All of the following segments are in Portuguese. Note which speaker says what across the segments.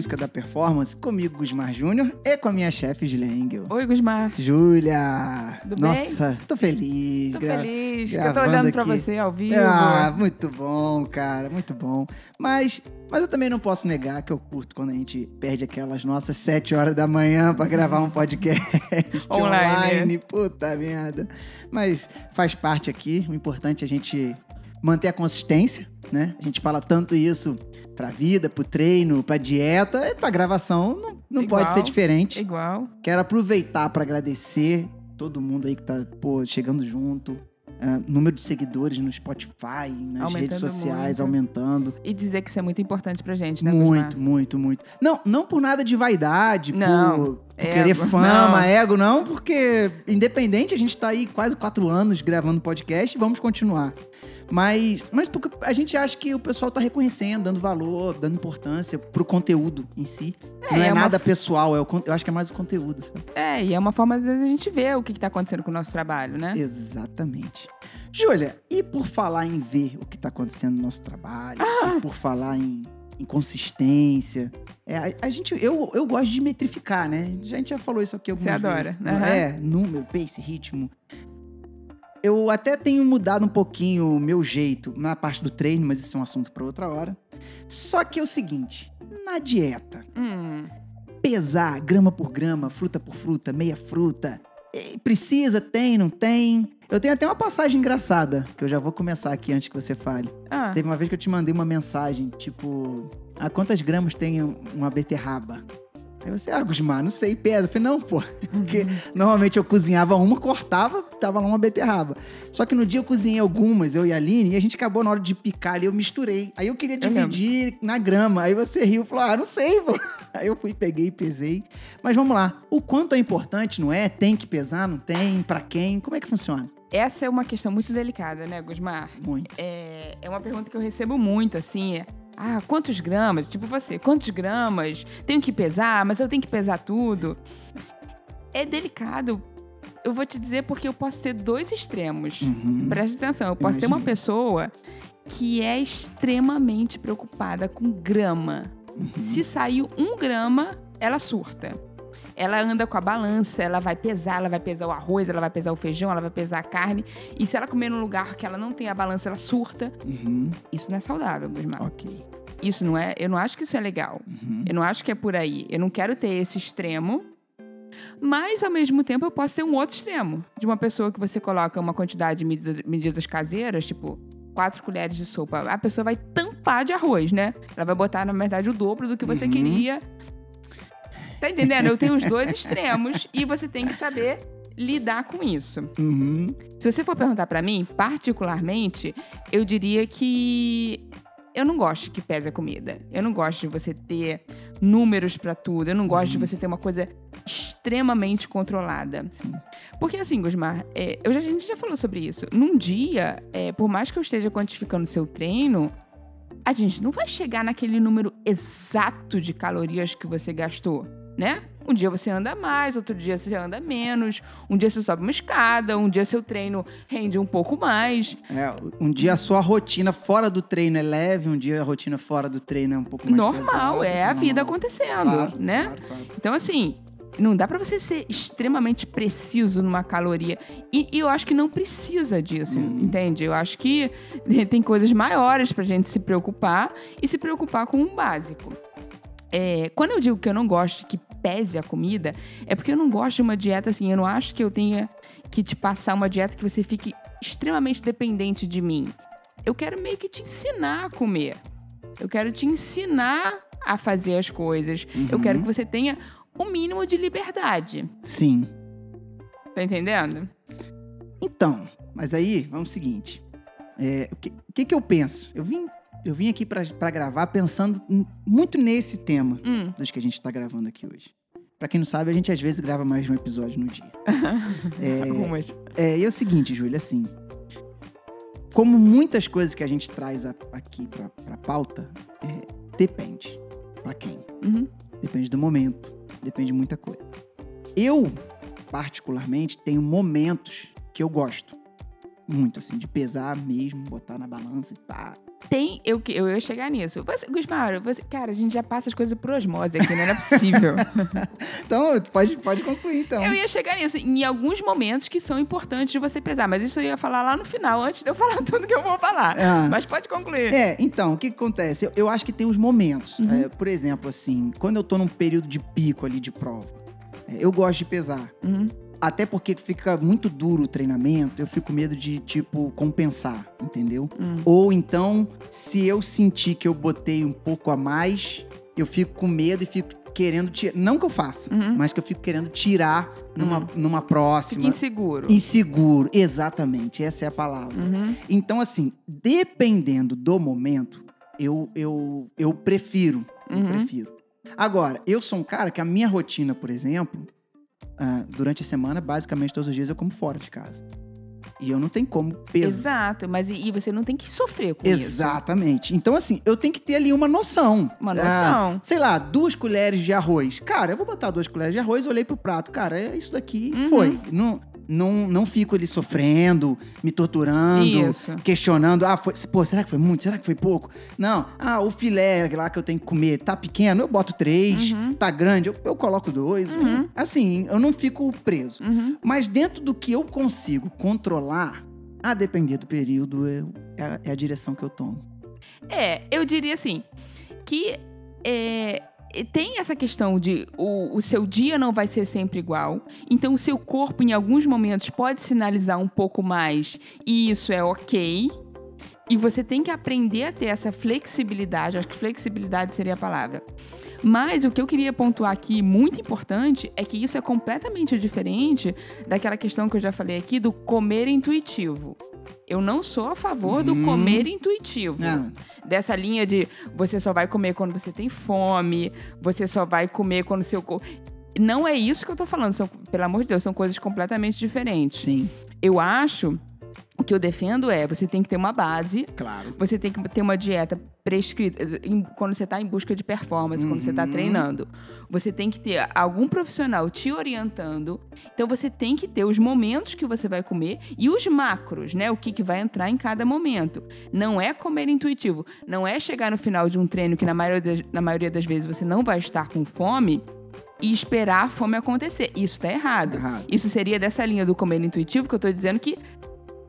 Speaker 1: busca da performance, comigo, Gusmar Júnior, e com a minha chefe, Julia Engel.
Speaker 2: Oi, Gusmar.
Speaker 1: Júlia!
Speaker 2: Tudo bem?
Speaker 1: Nossa, tô feliz.
Speaker 2: Tô
Speaker 1: gra-
Speaker 2: feliz. que eu tô olhando pra
Speaker 1: aqui.
Speaker 2: você ao vivo.
Speaker 1: Ah, muito bom, cara, muito bom. Mas, mas eu também não posso negar que eu curto quando a gente perde aquelas nossas sete horas da manhã pra gravar um podcast
Speaker 2: Online.
Speaker 1: online. Puta merda. Mas faz parte aqui. O importante é a gente manter a consistência, né? A gente fala tanto isso pra vida, pro treino, pra dieta e pra gravação. Não, não
Speaker 2: Igual.
Speaker 1: pode ser diferente.
Speaker 2: Igual.
Speaker 1: Quero aproveitar para agradecer todo mundo aí que tá pô, chegando junto. Ah, número de seguidores no Spotify, nas
Speaker 2: Aumentando
Speaker 1: redes sociais,
Speaker 2: muito.
Speaker 1: aumentando.
Speaker 2: E dizer que isso é muito importante pra gente, né,
Speaker 1: muito,
Speaker 2: Gusmar?
Speaker 1: muito, muito. Não, não por nada de vaidade,
Speaker 2: Não,
Speaker 1: por, por querer fama,
Speaker 2: não.
Speaker 1: ego, não, porque independente, a gente tá aí quase quatro anos gravando podcast e vamos continuar. Mas, mas porque a gente acha que o pessoal tá reconhecendo, dando valor, dando importância pro conteúdo em si.
Speaker 2: É,
Speaker 1: não é,
Speaker 2: é uma
Speaker 1: nada pessoal, é o, eu acho que é mais o conteúdo, sabe?
Speaker 2: É, e é uma forma, às vezes, a gente ver o que, que tá acontecendo com o nosso trabalho, né?
Speaker 1: Exatamente. Júlia, e por falar em ver o que está acontecendo no nosso trabalho,
Speaker 2: Ah!
Speaker 1: por falar em, em consistência, é, a, a gente, eu, eu gosto de metrificar, né? A gente já falou isso aqui algumas
Speaker 2: Você adora,
Speaker 1: vezes. É, número, pace, ritmo. Eu até tenho mudado um pouquinho o meu jeito na parte do treino, mas isso é um assunto para outra hora. Só que é o seguinte, na dieta,
Speaker 2: Hum,
Speaker 1: pesar grama por grama, fruta por fruta, meia fruta. Precisa, tem, não tem. Eu tenho até uma passagem engraçada, que eu já vou começar aqui antes que você fale.
Speaker 2: ah,
Speaker 1: Teve uma vez que eu te mandei uma mensagem, tipo, ah, quantas gramas tem uma beterraba? Aí você, ah, Gusmar, não sei, pesa. Eu falei, não, pô, porque normalmente eu cozinhava uma, cortava, tava lá uma beterraba. Só que no dia eu cozinhei algumas, eu e a Aline, e a gente acabou na hora de picar ali, eu misturei. Aí eu queria
Speaker 2: Eu
Speaker 1: dividir na grama. Aí você riu e falou, ah, não sei, pô. Aí eu fui, peguei e pesei. Mas vamos lá, o quanto é importante, não é? Tem que pesar, não tem? Pra quem? Como é que funciona?
Speaker 2: essa é uma questão muito delicada, né, Gusmar?
Speaker 1: Muito.
Speaker 2: É, é uma pergunta que eu recebo muito, assim. é, ah, quantos gramas? Tipo você, quantos gramas? Tenho que pesar, mas eu tenho que pesar tudo. É delicado. Eu vou te dizer porque eu posso ter dois extremos.
Speaker 1: Uhum.
Speaker 2: Presta atenção, eu posso ter uma pessoa que é extremamente preocupada com grama.
Speaker 1: Uhum.
Speaker 2: Se saiu um grama, ela surta. Ela anda com a balança, ela vai pesar, ela vai pesar o arroz, ela vai pesar o feijão, ela vai pesar a carne. E se ela comer num lugar que ela não tem a balança, ela surta.
Speaker 1: Uhum.
Speaker 2: Isso não é saudável, Gusmar.
Speaker 1: Ok.
Speaker 2: Isso não é. Eu não acho que isso é legal.
Speaker 1: Uhum.
Speaker 2: Eu não acho que é por aí. Eu não quero ter esse extremo. Mas, ao mesmo tempo, eu posso ter um outro extremo. De uma pessoa que você coloca uma quantidade de medida- medidas caseiras, tipo, quatro colheres de sopa. A pessoa vai tampar de arroz, né? Ela vai botar, na verdade, o dobro do que você
Speaker 1: Uhum.
Speaker 2: queria. Tá entendendo? Eu tenho os dois extremos e você tem que saber lidar com isso.
Speaker 1: Uhum.
Speaker 2: Se você for perguntar pra mim, particularmente, eu diria que eu não gosto que pese a comida. Eu não gosto de você ter números pra tudo. Eu não gosto de você ter uma coisa extremamente controlada.
Speaker 1: Sim.
Speaker 2: Porque assim, Gusmar, é, eu já, a gente já falou sobre isso. Num dia, é, por mais que eu esteja quantificando seu treino, a gente não vai chegar naquele número exato de calorias que você gastou, né? Um dia você anda mais, outro dia você anda menos, um dia você sobe uma escada, um dia seu treino rende um pouco mais.
Speaker 1: É, um dia a sua rotina fora do treino é leve, um dia a rotina fora do treino é um pouco mais
Speaker 2: Normal, é a vida
Speaker 1: normal.
Speaker 2: acontecendo,
Speaker 1: Claro,
Speaker 2: né?
Speaker 1: claro, claro.
Speaker 2: Então, assim, não dá pra você ser extremamente preciso numa caloria. E, e eu acho que não precisa disso,
Speaker 1: Uhum.
Speaker 2: entende? Eu acho que tem coisas maiores pra gente se preocupar e se preocupar com um básico. É, quando eu digo que eu não gosto que pese a comida, é porque eu não gosto de uma dieta assim. Eu não acho que eu tenha que te passar uma dieta que você fique extremamente dependente de mim. Eu quero meio que te ensinar a comer. Eu quero te ensinar a fazer as coisas. Eu
Speaker 1: Uhum.
Speaker 2: quero que você tenha o mínimo de liberdade.
Speaker 1: Sim.
Speaker 2: Tá entendendo?
Speaker 1: Então, mas aí, vamos ao seguinte. É, o, que, que que eu penso? Eu vim, eu vim aqui pra pra gravar pensando muito nesse tema
Speaker 2: Hum.
Speaker 1: dos que a gente tá gravando aqui hoje. Pra quem não sabe, a gente às vezes grava mais de um episódio no dia. É,
Speaker 2: Algumas.
Speaker 1: É, e é o seguinte, Júlia, assim. Como muitas coisas que a gente traz a- aqui pra, pra pauta, é, depende. Pra quem?
Speaker 2: Uhum.
Speaker 1: Depende do momento, depende de muita coisa. Eu, particularmente, tenho momentos que eu gosto. Muito, assim, de pesar mesmo, botar na balança e pá.
Speaker 2: Tem. Eu, eu ia chegar nisso. Você, você, cara, a gente já passa as coisas por osmose aqui, né? Não é possível.
Speaker 1: então, pode, pode concluir, então.
Speaker 2: Eu ia chegar nisso. Em alguns momentos que são importantes de você pesar. Mas isso eu ia falar lá no final, antes de eu falar tudo que eu vou falar. É. Mas pode concluir.
Speaker 1: É, então, o que, que acontece? Eu, eu, acho que tem os momentos. Uhum. É, por exemplo, assim, quando eu tô num período de pico ali de prova, é, eu gosto de pesar. Uhum. Até porque fica muito duro o treinamento, eu fico com medo de, tipo, compensar, entendeu? Hum. Ou então, se eu sentir que eu botei um pouco a mais, eu fico com medo e fico querendo tirar. Não que eu faça, uhum. mas que eu fico querendo tirar numa, uhum. numa próxima.
Speaker 2: Fica inseguro.
Speaker 1: Inseguro, exatamente. Essa é a palavra. Uhum. Então, assim, dependendo do momento, eu, eu, eu prefiro. Eu uhum. prefiro. Agora, eu sou um cara que a minha rotina, por exemplo, uh, durante a semana, basicamente todos os dias eu como fora de casa. E eu não tenho como pesar.
Speaker 2: Exato, mas e você não tem que sofrer com
Speaker 1: Exatamente. isso. Exatamente. Então, assim, eu tenho que ter ali uma noção.
Speaker 2: Uma noção.
Speaker 1: Ah, sei lá, duas colheres de arroz. Cara, eu vou botar duas colheres de arroz, olhei pro prato. Cara, é isso daqui uhum. foi. Não, não, não fico ali sofrendo, me torturando, Isso. questionando. Ah, foi, pô, será que foi muito? Será que foi pouco? Não. Ah, o filé lá que eu tenho que comer tá pequeno, eu boto três. Uhum. Tá grande, eu, eu coloco dois. Uhum. Assim, eu não fico preso. Uhum. Mas dentro do que eu consigo controlar, a depender do período, eu, é, é a direção que eu tomo.
Speaker 2: É, eu diria assim, que é, tem essa questão de o, o, seu dia não vai ser sempre igual. Então, o seu corpo, em alguns momentos, pode sinalizar um pouco mais, e isso é ok. E você tem que aprender a ter essa flexibilidade. Acho que flexibilidade seria a palavra. Mas o que eu queria pontuar aqui, muito importante, é que isso é completamente diferente daquela questão que eu já falei aqui do comer intuitivo. Eu não sou a favor do uhum. comer intuitivo. Não. Dessa linha de você só vai comer quando você tem fome, você só vai comer quando seu corpo. Não é isso que eu tô falando. São, pelo amor de Deus, são coisas completamente diferentes.
Speaker 1: Sim.
Speaker 2: Eu acho o que eu defendo é, você tem que ter uma base.
Speaker 1: Claro.
Speaker 2: Você tem que ter uma dieta prescrita. quando você está em busca de performance, uhum. quando você está uhum. treinando. Você tem que ter algum profissional te orientando. Então, você tem que ter os momentos que você vai comer e os macros, né? O que, que vai entrar em cada momento. Não é comer intuitivo. Não é chegar no final de um treino que, na maioria das, na maioria das vezes, você não vai estar com fome e esperar a fome acontecer. Isso está errado. errado. Isso seria dessa linha do comer intuitivo que eu estou dizendo que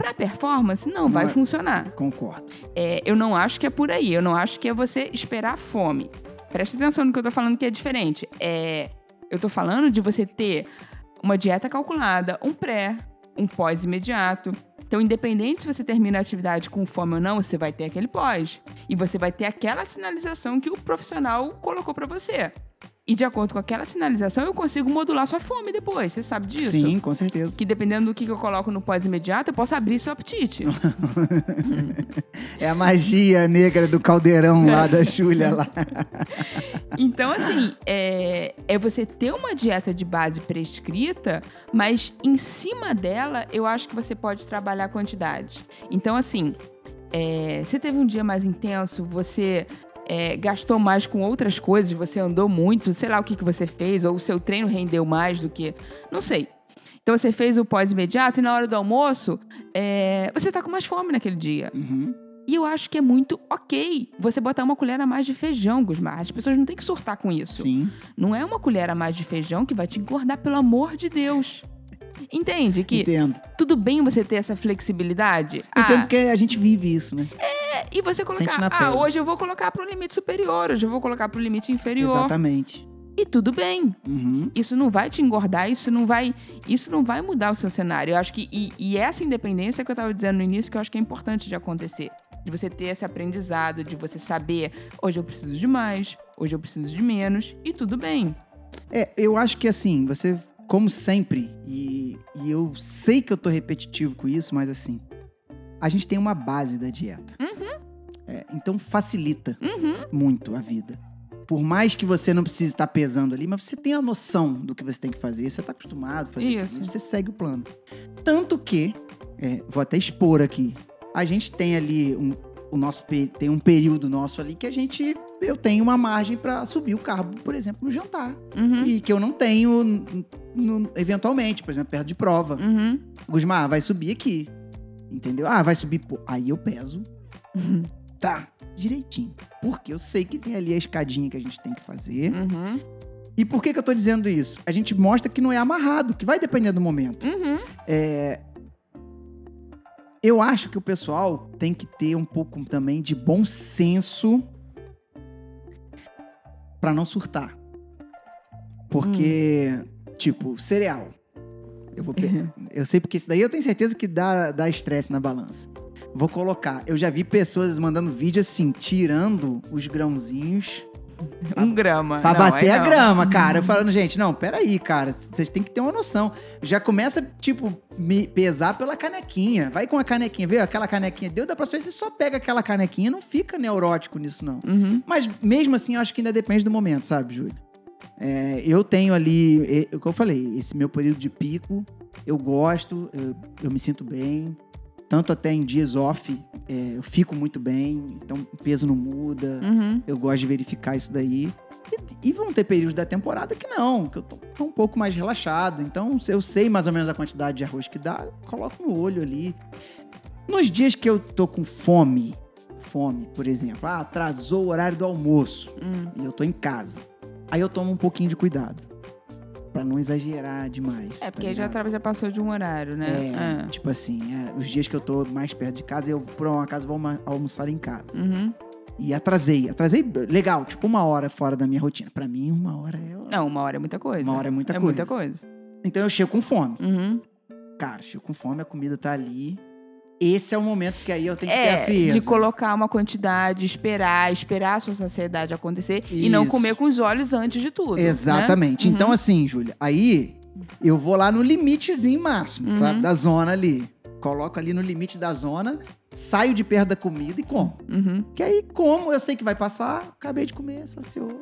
Speaker 2: para performance, não, não vai é... funcionar.
Speaker 1: Concordo.
Speaker 2: É, eu não acho que é por aí. Eu não acho que é você esperar fome. Preste atenção no que eu tô falando que é diferente. É, eu tô falando de você ter uma dieta calculada, um pré, um pós imediato. Então, independente se você termina a atividade com fome ou não, você vai ter aquele pós. E você vai ter aquela sinalização que o profissional colocou para você. E de acordo com aquela sinalização, eu consigo modular sua fome depois. Você sabe disso?
Speaker 1: Sim, com certeza.
Speaker 2: Que dependendo do que eu coloco no pós-imediato, eu posso abrir seu apetite.
Speaker 1: é a magia negra do caldeirão lá da Júlia lá.
Speaker 2: então, assim, é, é você ter uma dieta de base prescrita, mas em cima dela, eu acho que você pode trabalhar a quantidade. Então, assim, é, você teve um dia mais intenso, você é, gastou mais com outras coisas, você andou muito, sei lá o que, que você fez, ou o seu treino rendeu mais do que. Não sei. Então você fez o pós-imediato e na hora do almoço, é, você tá com mais fome naquele dia. Uhum. E eu acho que é muito ok você botar uma colher a mais de feijão, Gusmar. As pessoas não têm que surtar com isso.
Speaker 1: Sim.
Speaker 2: Não é uma colher a mais de feijão que vai te engordar, pelo amor de Deus. Entende? Que
Speaker 1: Entendo.
Speaker 2: tudo bem você ter essa flexibilidade.
Speaker 1: Entendo ah, porque a gente vive isso, né?
Speaker 2: É, e você colocar, ah, hoje eu vou colocar para o limite superior, hoje eu vou colocar para o limite inferior.
Speaker 1: Exatamente.
Speaker 2: E tudo bem. Uhum. Isso não vai te engordar, isso não vai, isso não vai mudar o seu cenário. Eu acho que e, e essa independência que eu estava dizendo no início que eu acho que é importante de acontecer, de você ter esse aprendizado, de você saber, hoje eu preciso de mais, hoje eu preciso de menos e tudo bem.
Speaker 1: É, eu acho que assim, você como sempre, e, e eu sei que eu tô repetitivo com isso, mas assim, a gente tem uma base da dieta. Uhum. É, então facilita uhum. muito a vida. Por mais que você não precise estar pesando ali, mas você tem a noção do que você tem que fazer, você está acostumado a fazer isso. você segue o plano. Tanto que, é, vou até expor aqui, a gente tem ali um, o nosso tem um período nosso ali que a gente eu tenho uma margem para subir o carbo, por exemplo, no jantar. Uhum. E que eu não tenho no, eventualmente, por exemplo, perto de prova. Uhum. Gusmar, vai subir aqui. Entendeu? Ah, vai subir. Pô, aí eu peso. Uhum. Tá, direitinho. Porque eu sei que tem ali a escadinha que a gente tem que fazer.
Speaker 2: Uhum.
Speaker 1: E por que, que eu tô dizendo isso? A gente mostra que não é amarrado, que vai depender do momento.
Speaker 2: Uhum.
Speaker 1: É, Eu acho que o pessoal tem que ter um pouco também de bom senso pra não surtar. Porque, tipo, cereal. Eu vou Eu sei porque isso daí eu tenho certeza que dá dá estresse na balança. Vou colocar. Eu já vi pessoas mandando vídeo assim, tirando os grãozinhos
Speaker 2: Um grama.
Speaker 1: Pra
Speaker 2: Não,
Speaker 1: bater a
Speaker 2: não.
Speaker 1: grama, cara. Eu falando, gente, não, peraí, cara. Vocês têm que ter uma noção. Já começa, tipo, me pesar pela canequinha. Vai com a canequinha, vê? Aquela canequinha deu, da próxima vez você só pega aquela canequinha. Não fica neurótico nisso, não.
Speaker 2: Uhum.
Speaker 1: Mas mesmo assim, eu acho que ainda depende do momento, sabe, Júlia? É, eu tenho ali, é, o que eu falei, esse meu período de pico, eu gosto, eu, eu me sinto bem. Tanto até em dias off, é, eu fico muito bem, então o peso não muda.
Speaker 2: Uhum.
Speaker 1: Eu gosto de verificar isso daí. E, e vão ter períodos da temporada que não, que eu tô, tô um pouco mais relaxado. Então, se eu sei mais ou menos a quantidade de arroz que dá, eu coloco no olho ali. Nos dias que eu tô com fome, fome, por exemplo, ah, atrasou o horário do almoço
Speaker 2: Hum.
Speaker 1: e eu tô em casa. Aí eu tomo um pouquinho de cuidado. Pra não exagerar demais.
Speaker 2: É, porque
Speaker 1: tá
Speaker 2: aí já, passou de um horário, né?
Speaker 1: É,
Speaker 2: Ah.
Speaker 1: tipo assim, é, os dias que eu tô mais perto de casa, eu por um acaso vou almoçar em casa.
Speaker 2: Uhum.
Speaker 1: E atrasei. Atrasei legal, tipo uma hora fora da minha rotina. Pra mim, uma hora é.
Speaker 2: Não, uma hora é muita coisa.
Speaker 1: Uma hora é muita
Speaker 2: é
Speaker 1: coisa.
Speaker 2: muita coisa.
Speaker 1: Então eu chego com fome.
Speaker 2: Uhum.
Speaker 1: Cara, chego com fome, a comida tá ali. Esse é o momento que aí eu tenho que ter a
Speaker 2: É,
Speaker 1: frieza.
Speaker 2: de colocar uma quantidade, esperar, esperar a sua saciedade acontecer e não
Speaker 1: Isso.
Speaker 2: comer com os olhos antes de tudo. né?
Speaker 1: Exatamente.
Speaker 2: Uhum.
Speaker 1: Então, assim, Júlia, aí eu vou lá no limitezinho máximo,
Speaker 2: Uhum.
Speaker 1: sabe? Da zona ali. Coloco ali no limite da zona, saio de perto da comida e como.
Speaker 2: Uhum.
Speaker 1: Que aí, como, eu sei que vai passar, acabei de comer, saciou.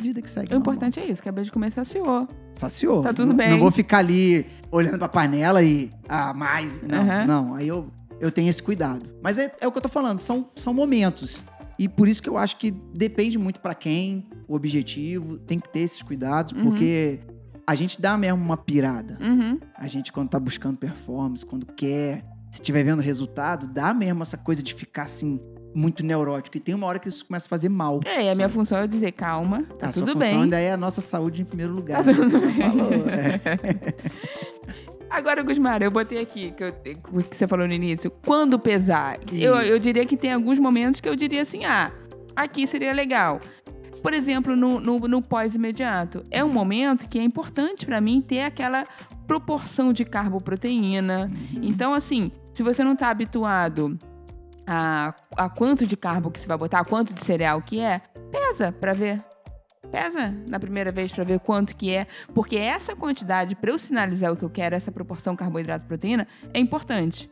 Speaker 1: Vida que segue.
Speaker 2: O importante é isso, acabei de comer saciou.
Speaker 1: Saciou.
Speaker 2: Tá tudo
Speaker 1: Não-
Speaker 2: bem.
Speaker 1: Não vou ficar ali olhando pra panela e. Ah, mais. Não,
Speaker 2: Aham.
Speaker 1: não. Aí eu, eu tenho esse cuidado. Mas é, é o que eu tô falando, são, são momentos. E por isso que eu acho que depende muito pra quem, o objetivo, tem que ter esses cuidados,
Speaker 2: Uhum.
Speaker 1: porque a gente dá mesmo uma pirada.
Speaker 2: Uhum.
Speaker 1: A gente, quando tá buscando performance, quando quer, se estiver vendo resultado, dá mesmo essa coisa de ficar assim, muito neurótico. E tem uma hora que isso começa a fazer mal.
Speaker 2: É, e a minha
Speaker 1: sabe?
Speaker 2: função é dizer, calma, tá
Speaker 1: a
Speaker 2: tudo
Speaker 1: função
Speaker 2: bem.
Speaker 1: ainda é a nossa saúde em primeiro lugar.
Speaker 2: Tá tudo
Speaker 1: Você
Speaker 2: bem.
Speaker 1: falou, é.
Speaker 2: Agora, Gusmar, eu botei aqui, que, eu- que você falou no início, quando pesar. Eu,
Speaker 1: Isso.
Speaker 2: eu diria que tem alguns momentos que eu diria assim, ah, aqui seria legal. Por exemplo, no, no, no pós-imediato. É um momento que é importante pra mim ter aquela proporção de carboproteína. Então, assim, se você não tá habituado a, a quanto de carbo que você vai botar, a quanto de cereal que é, pesa pra ver. Pesa na primeira vez pra ver quanto que é, porque essa quantidade, pra eu sinalizar o que eu quero, essa proporção carboidrato-proteína, é importante.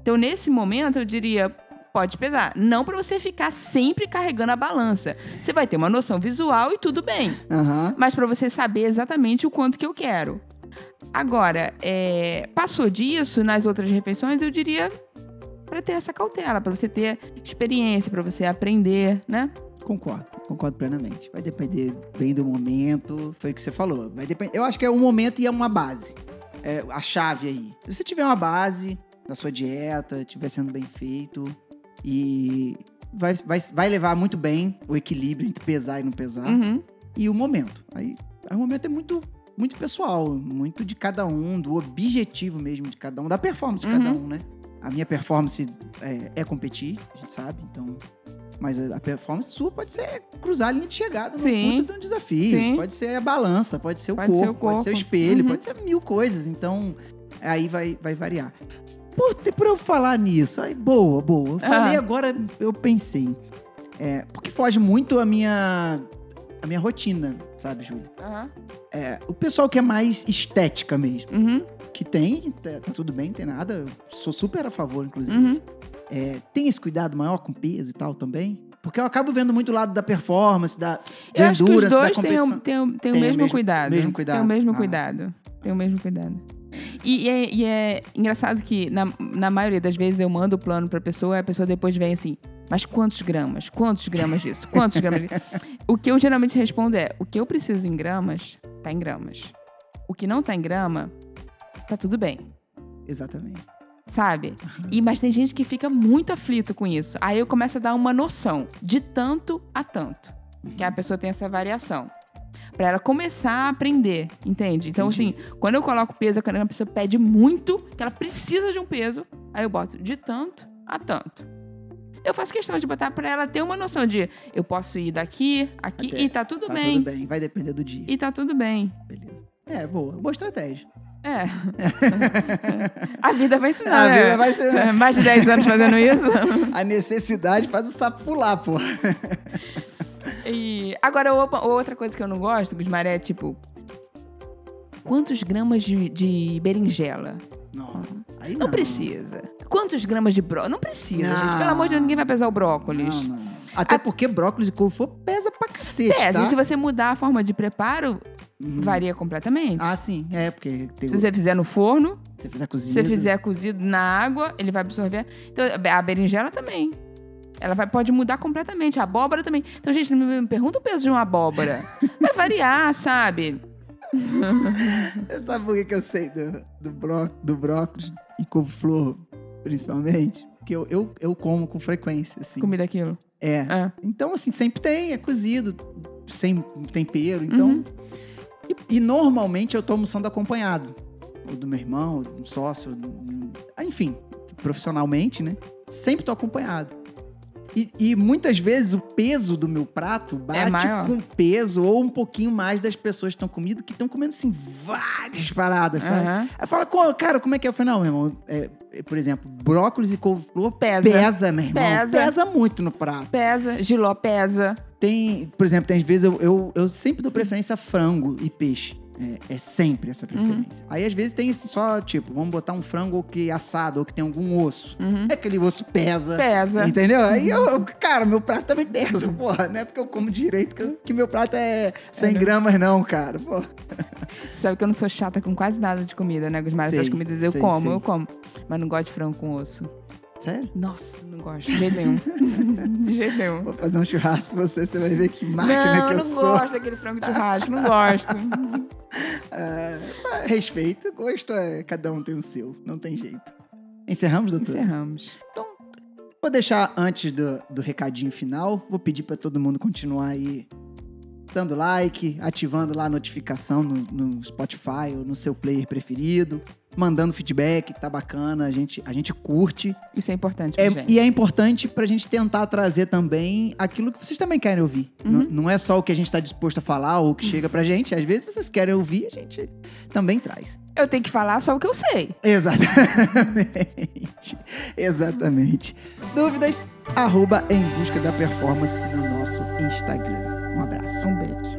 Speaker 2: Então, nesse momento, eu diria, pode pesar. Não pra você ficar sempre carregando a balança. Você vai ter uma noção visual e tudo bem
Speaker 1: Aham.
Speaker 2: mas para você saber exatamente o quanto que eu quero. Agora, é, passou disso nas outras refeições, eu diria para ter essa cautela, para você ter experiência, para você aprender, né?
Speaker 1: Concordo, concordo plenamente. Vai depender bem do momento, foi o que você falou. Vai depender, eu acho que é um momento e é uma base. É a chave aí. Se você tiver uma base da sua dieta, estiver sendo bem feito e vai, vai, vai levar muito bem o equilíbrio entre pesar e não pesar
Speaker 2: Uhum.
Speaker 1: e o momento. Aí, aí o momento é muito muito pessoal, muito de cada um, do objetivo mesmo de cada um, da performance de cada
Speaker 2: Uhum.
Speaker 1: um, né? A minha performance é, é competir, a gente sabe, então. Mas a performance sua pode ser cruzar a linha de chegada no puta de um desafio.
Speaker 2: Sim.
Speaker 1: Pode ser a balança, pode ser o,
Speaker 2: Pode
Speaker 1: corpo,
Speaker 2: ser o
Speaker 1: pode ser o
Speaker 2: corpo.
Speaker 1: espelho,
Speaker 2: Uhum.
Speaker 1: pode ser mil coisas. Então, aí vai, vai variar. Por, por eu falar nisso, aí, boa, boa. Eu falei
Speaker 2: Ah.
Speaker 1: agora, eu pensei. É, porque foge muito a minha, a minha rotina, sabe, Júlia?
Speaker 2: Aham.
Speaker 1: É, o pessoal que é mais estética mesmo,
Speaker 2: Uhum.
Speaker 1: que tem, tá, tá tudo bem, não tem nada, eu sou super a favor, inclusive.
Speaker 2: Uhum.
Speaker 1: É, tem esse cuidado maior com peso e tal também? Porque eu acabo vendo muito o lado da performance, da
Speaker 2: Eu acho que os
Speaker 1: endurance, da
Speaker 2: dois têm,
Speaker 1: competição.
Speaker 2: o- têm, o- têm o
Speaker 1: Tem o
Speaker 2: mesmo,
Speaker 1: mesmo-
Speaker 2: cuidado.
Speaker 1: mesmo
Speaker 2: Tem o mesmo
Speaker 1: Ah.
Speaker 2: cuidado. Tem o mesmo cuidado. E, e é, e é engraçado que, na, na maioria das vezes, eu mando o plano pra pessoa e a pessoa depois vem assim, mas quantos gramas? Quantos gramas disso? Quantos gramas disso? O que eu geralmente respondo é, o que eu preciso em gramas, tá em gramas. O que não tá em grama, tá tudo bem.
Speaker 1: Exatamente.
Speaker 2: Sabe? E, mas tem gente que fica muito aflito com isso. Aí eu começo a dar uma noção de tanto a tanto. Que a pessoa tem essa variação. Pra ela começar a aprender, entende? Então,
Speaker 1: Entendi.
Speaker 2: assim, quando eu coloco peso, quando a pessoa pede muito, que ela precisa de um peso, aí eu boto de tanto a tanto. Eu faço questão de botar pra ela ter uma noção de eu posso ir daqui, aqui,
Speaker 1: Até.
Speaker 2: e tá tudo
Speaker 1: Tá
Speaker 2: bem.
Speaker 1: tudo bem, vai depender do dia.
Speaker 2: E tá tudo bem.
Speaker 1: Beleza. É, boa. Boa estratégia.
Speaker 2: É. a vida vai ensinar,
Speaker 1: A
Speaker 2: né?
Speaker 1: vida vai ser-
Speaker 2: É, Mais de 10 anos fazendo isso.
Speaker 1: A necessidade faz o sapo pular, pô.
Speaker 2: E agora, outra coisa que eu não gosto, Gusmaré, é tipo. Quantos gramas de, de berinjela?
Speaker 1: Não, aí
Speaker 2: Não,
Speaker 1: não.
Speaker 2: precisa. Quantos gramas de brócolis? Não precisa,
Speaker 1: Não.
Speaker 2: gente. Pelo amor de Deus, ninguém vai pesar o brócolis.
Speaker 1: Não, não. Até
Speaker 2: A-
Speaker 1: porque brócolis e couve-flor pesa pra cacete,
Speaker 2: Pesa.
Speaker 1: tá?
Speaker 2: E se você mudar a forma de preparo,
Speaker 1: Uhum.
Speaker 2: varia completamente.
Speaker 1: Ah, sim. É, porque tem
Speaker 2: se você fizer no forno,
Speaker 1: se você fizer
Speaker 2: se
Speaker 1: cozinha...
Speaker 2: você fizer cozido na água, ele vai absorver. Então, a berinjela também. Ela vai, pode mudar completamente. A abóbora também. Então, gente, não me pergunta o peso de uma abóbora. Vai variar, sabe?
Speaker 1: Sabe por que, que eu sei do, do, bró, do brócolis e couve-flor, principalmente? Porque eu, eu, eu como com frequência, assim.
Speaker 2: Comida aquilo.
Speaker 1: É.
Speaker 2: É.
Speaker 1: Então, assim, sempre tem, é cozido, sem tempero. Então.
Speaker 2: Uhum.
Speaker 1: E, e normalmente eu tô almoçando acompanhado. Ou do meu irmão, ou do sócio, do- do- enfim, profissionalmente, né? Sempre tô acompanhado. E, e muitas vezes o peso do meu prato bate
Speaker 2: É
Speaker 1: com o peso ou um pouquinho mais das pessoas que estão comendo, que estão comendo, assim, várias paradas, sabe?
Speaker 2: Aham.
Speaker 1: Aí fala, "Co- cara, como é que é? Eu falei, não, meu irmão, é, é, por exemplo, brócolis e couve-flor
Speaker 2: Pesa.
Speaker 1: pesa, meu irmão.
Speaker 2: Pesa.
Speaker 1: Pesa muito no prato.
Speaker 2: Pesa. Giló pesa.
Speaker 1: Tem, por exemplo, tem às vezes eu, eu, eu sempre dou preferência a frango e peixe. É, é sempre essa preferência. Aí às vezes tem só, tipo, vamos botar um frango que é assado ou que tem algum osso.
Speaker 2: Uhum.
Speaker 1: É aquele osso pesa.
Speaker 2: Pesa.
Speaker 1: Entendeu? Aí eu, eu- cara, meu prato também pesa, porra. Não é porque eu como direito que, que meu prato é 100
Speaker 2: É, né?
Speaker 1: gramas, não, cara. Pô.
Speaker 2: Sabe que eu não sou chata com quase nada de comida, né, Gusmar? Essas comidas eu
Speaker 1: sei,
Speaker 2: como,
Speaker 1: sei.
Speaker 2: eu como. Mas não gosto de frango com osso.
Speaker 1: Sério?
Speaker 2: Nossa, não gosto. De jeito nenhum. de jeito nenhum.
Speaker 1: Vou fazer um churrasco pra você, você vai ver que máquina
Speaker 2: não,
Speaker 1: que eu
Speaker 2: não
Speaker 1: sou.
Speaker 2: gosto daquele frango de churrasco, não gosto.
Speaker 1: É, mas respeito, gosto é. Cada um tem o seu, não tem jeito. Encerramos, doutor?
Speaker 2: Encerramos.
Speaker 1: Vou deixar antes do, do recadinho final, vou pedir para todo mundo continuar aí dando like, ativando lá a notificação no, no Spotify ou no seu player preferido, mandando feedback, tá bacana, a gente, a gente curte.
Speaker 2: Isso é importante pra
Speaker 1: É,
Speaker 2: gente.
Speaker 1: e é importante pra gente tentar trazer também aquilo que vocês também querem ouvir.
Speaker 2: Uhum.
Speaker 1: Não é só o que a gente tá disposto a falar ou o que chega pra gente. Às vezes vocês querem ouvir, a gente também traz.
Speaker 2: Eu tenho que falar só o que eu sei.
Speaker 1: Exatamente. Exatamente. Dúvidas? Arroba em busca da performance no nosso Instagram. Um abraço.
Speaker 2: Um beijo.